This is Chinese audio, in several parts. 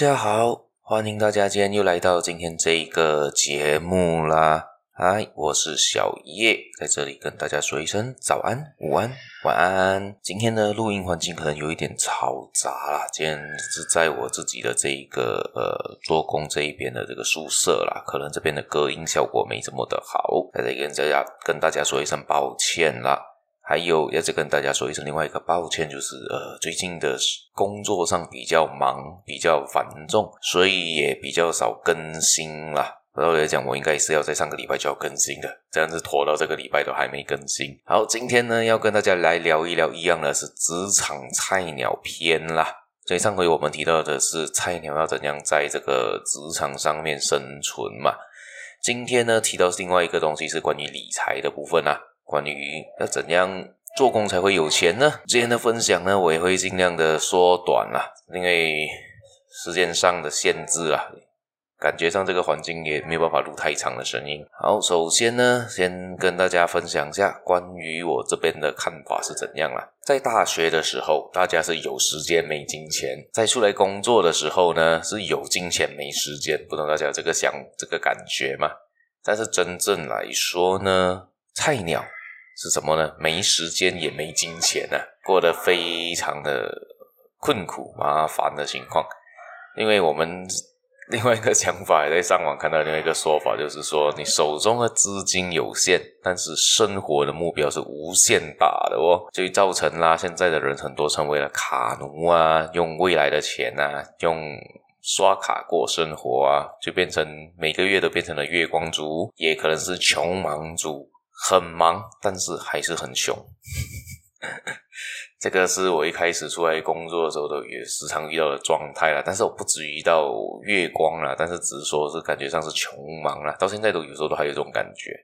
大家好，欢迎大家今天又来到今天这一个节目啦。嗨，我是小叶，在这里跟大家说一声早安、午安、晚安。今天的录音环境可能有一点嘈杂啦，今天是在我自己的这一个呃做工这一边的这个宿舍啦，可能这边的隔音效果没这么的好，在这里跟大家跟大家说一声抱歉啦。还有，要再跟大家说一声另外一个抱歉，就是呃，最近的工作上比较忙，比较繁重，所以也比较少更新啦。然后来讲，我应该是要在上个礼拜就要更新的，这样子拖到这个礼拜都还没更新。好，今天呢要跟大家来聊一聊一样的是职场菜鸟篇啦。所以上回我们提到的是菜鸟要怎样在这个职场上面生存嘛。今天呢提到是另外一个东西，是关于理财的部分啦。关于要怎样做工才会有钱呢？今天的分享呢，我也会尽量的缩短啦，因为时间上的限制啊，感觉上这个环境也没有办法录太长的声音。好，首先呢，先跟大家分享一下关于我这边的看法是怎样啦。在大学的时候，大家是有时间没金钱；在出来工作的时候呢，是有金钱没时间。不知道大家有这个想这个感觉吗？但是真正来说呢，菜鸟。是什么呢？没时间也没金钱啊，过得非常的困苦麻烦的情况。因为我们另外一个想法，在上网看到另外一个说法，就是说你手中的资金有限，但是生活的目标是无限大的哦，就造成啦现在的人很多成为了卡奴啊，用未来的钱啊，用刷卡过生活啊，就变成每个月都变成了月光族，也可能是穷忙族。很忙，但是还是很穷。这个是我一开始出来工作的时候都也时常遇到的状态了。但是我不至于到月光了，但是只是说是感觉上是穷忙了。到现在都有时候都还有这种感觉。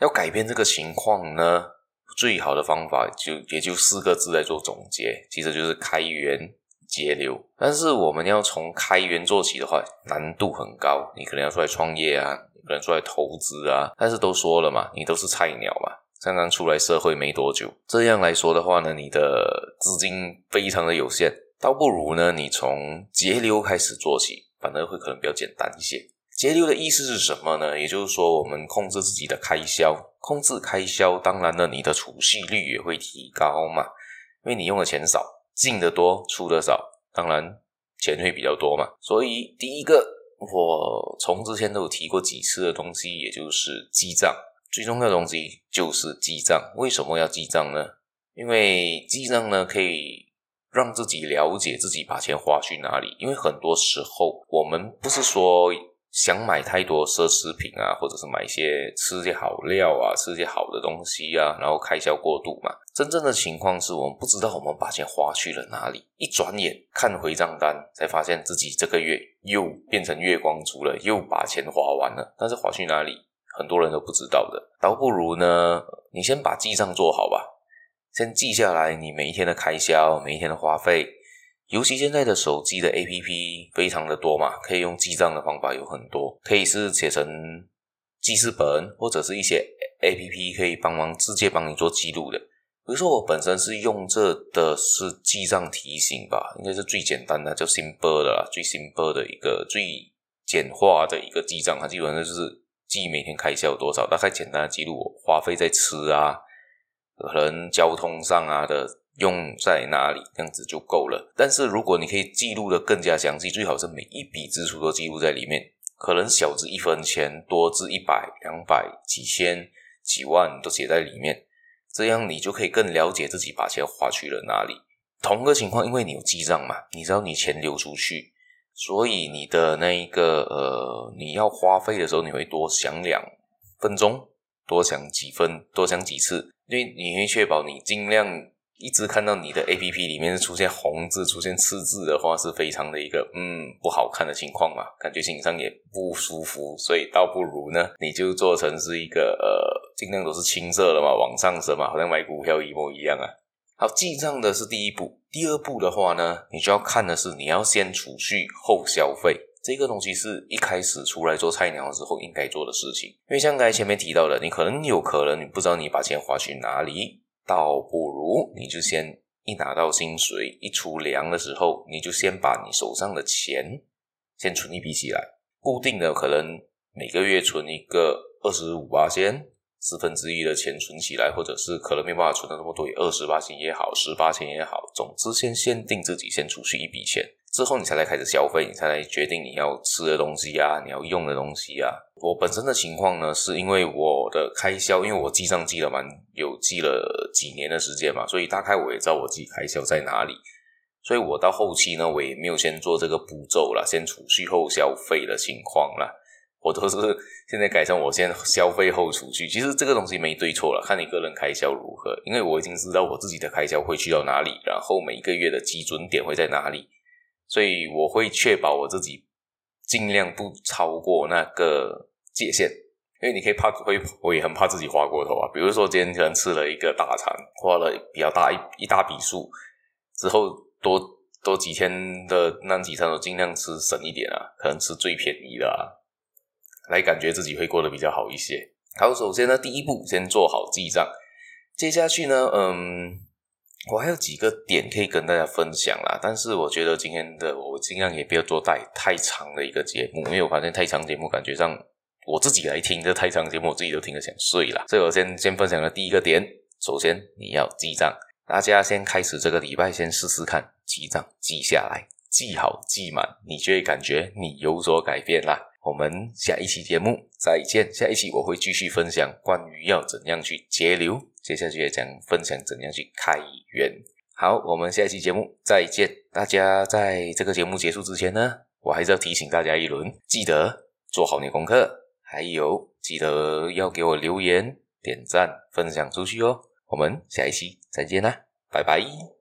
要改变这个情况呢，最好的方法就也就四个字来做总结，其实就是开源节流。但是我们要从开源做起的话，难度很高。你可能要出来创业啊。可能出来投资啊，但是都说了嘛，你都是菜鸟嘛，刚刚出来社会没多久，这样来说的话呢，你的资金非常的有限，倒不如呢，你从节流开始做起，反而会可能比较简单一些。节流的意思是什么呢？也就是说，我们控制自己的开销，控制开销，当然呢，你的储蓄率也会提高嘛，因为你用的钱少，进的多，出的少，当然钱会比较多嘛。所以第一个。我从之前都有提过几次的东西，也就是记账。最重要的东西就是记账。为什么要记账呢？因为记账呢，可以让自己了解自己把钱花去哪里。因为很多时候，我们不是说。想买太多奢侈品啊，或者是买一些吃些好料啊，吃些好的东西啊，然后开销过度嘛。真正的情况是我们不知道我们把钱花去了哪里，一转眼看回账单，才发现自己这个月又变成月光族了，又把钱花完了。但是花去哪里，很多人都不知道的。倒不如呢，你先把记账做好吧，先记下来你每一天的开销，每一天的花费。尤其现在的手机的 APP 非常的多嘛，可以用记账的方法有很多，可以是写成记事本，或者是一些 APP 可以帮忙直接帮你做记录的。比如说我本身是用这的是记账提醒吧，应该是最简单的，叫 Simple 的啦，最 Simple 的一个最简化的一个记账，它基本上就是记每天开销有多少，大概简单的记录我花费在吃啊，可能交通上啊的。用在哪里，这样子就够了。但是如果你可以记录得更加详细，最好是每一笔支出都记录在里面，可能小至一分钱，多至一百、两百、几千、几万都写在里面，这样你就可以更了解自己把钱花去了哪里。同个情况，因为你有记账嘛，你知道你钱流出去，所以你的那一个呃，你要花费的时候，你会多想两分钟，多想几分，多想几次，因为你会确保你尽量。一直看到你的 APP 里面是出现红字、出现赤字的话，是非常的一个嗯不好看的情况嘛，感觉心上也不舒服，所以倒不如呢，你就做成是一个呃，尽量都是青色的嘛，往上升嘛，好像买股票一模一样啊。好，记账的是第一步，第二步的话呢，你就要看的是你要先储蓄后消费，这个东西是一开始出来做菜鸟的时候应该做的事情，因为像刚才前面提到的，你可能有可能你不知道你把钱花去哪里。倒不如你就先一拿到薪水一出粮的时候，你就先把你手上的钱先存一笔起来，固定的可能每个月存一个二十五八千，四分之一的钱存起来，或者是可能没办法存的那么多，二十八千也好，十八千也好，总之先限定自己先储蓄一笔钱。之后你才来开始消费，你才来决定你要吃的东西啊，你要用的东西啊。我本身的情况呢，是因为我的开销，因为我记账记了蛮有记了几年的时间嘛，所以大概我也知道我自己开销在哪里。所以我到后期呢，我也没有先做这个步骤啦，先储蓄后消费的情况啦。我都是现在改成我先消费后储蓄。其实这个东西没对错了，看你个人开销如何。因为我已经知道我自己的开销会去到哪里，然后每一个月的基准点会在哪里。所以我会确保我自己尽量不超过那个界限，因为你可以怕会，我也很怕自己花过头啊。比如说今天可能吃了一个大餐，花了比较大一一大笔数，之后多多几天的那几餐都尽量吃省一点啊，可能吃最便宜的啊，来感觉自己会过得比较好一些。好，首先呢，第一步先做好记账，接下去呢，嗯。我还有几个点可以跟大家分享啦，但是我觉得今天的我尽量也不要做太太长的一个节目，因为我发现太长节目感觉上我自己来听这太长节目，我自己都听得想睡了。所以我先先分享的第一个点，首先你要记账，大家先开始这个礼拜先试试看记账，记下来，记好记满，你就会感觉你有所改变啦。我们下一期节目再见，下一期我会继续分享关于要怎样去节流。接下去也讲分享怎样去开源。好，我们下一期节目再见。大家在这个节目结束之前呢，我还是要提醒大家一轮，记得做好你功课，还有记得要给我留言、点赞、分享出去哦。我们下一期再见啦，拜拜。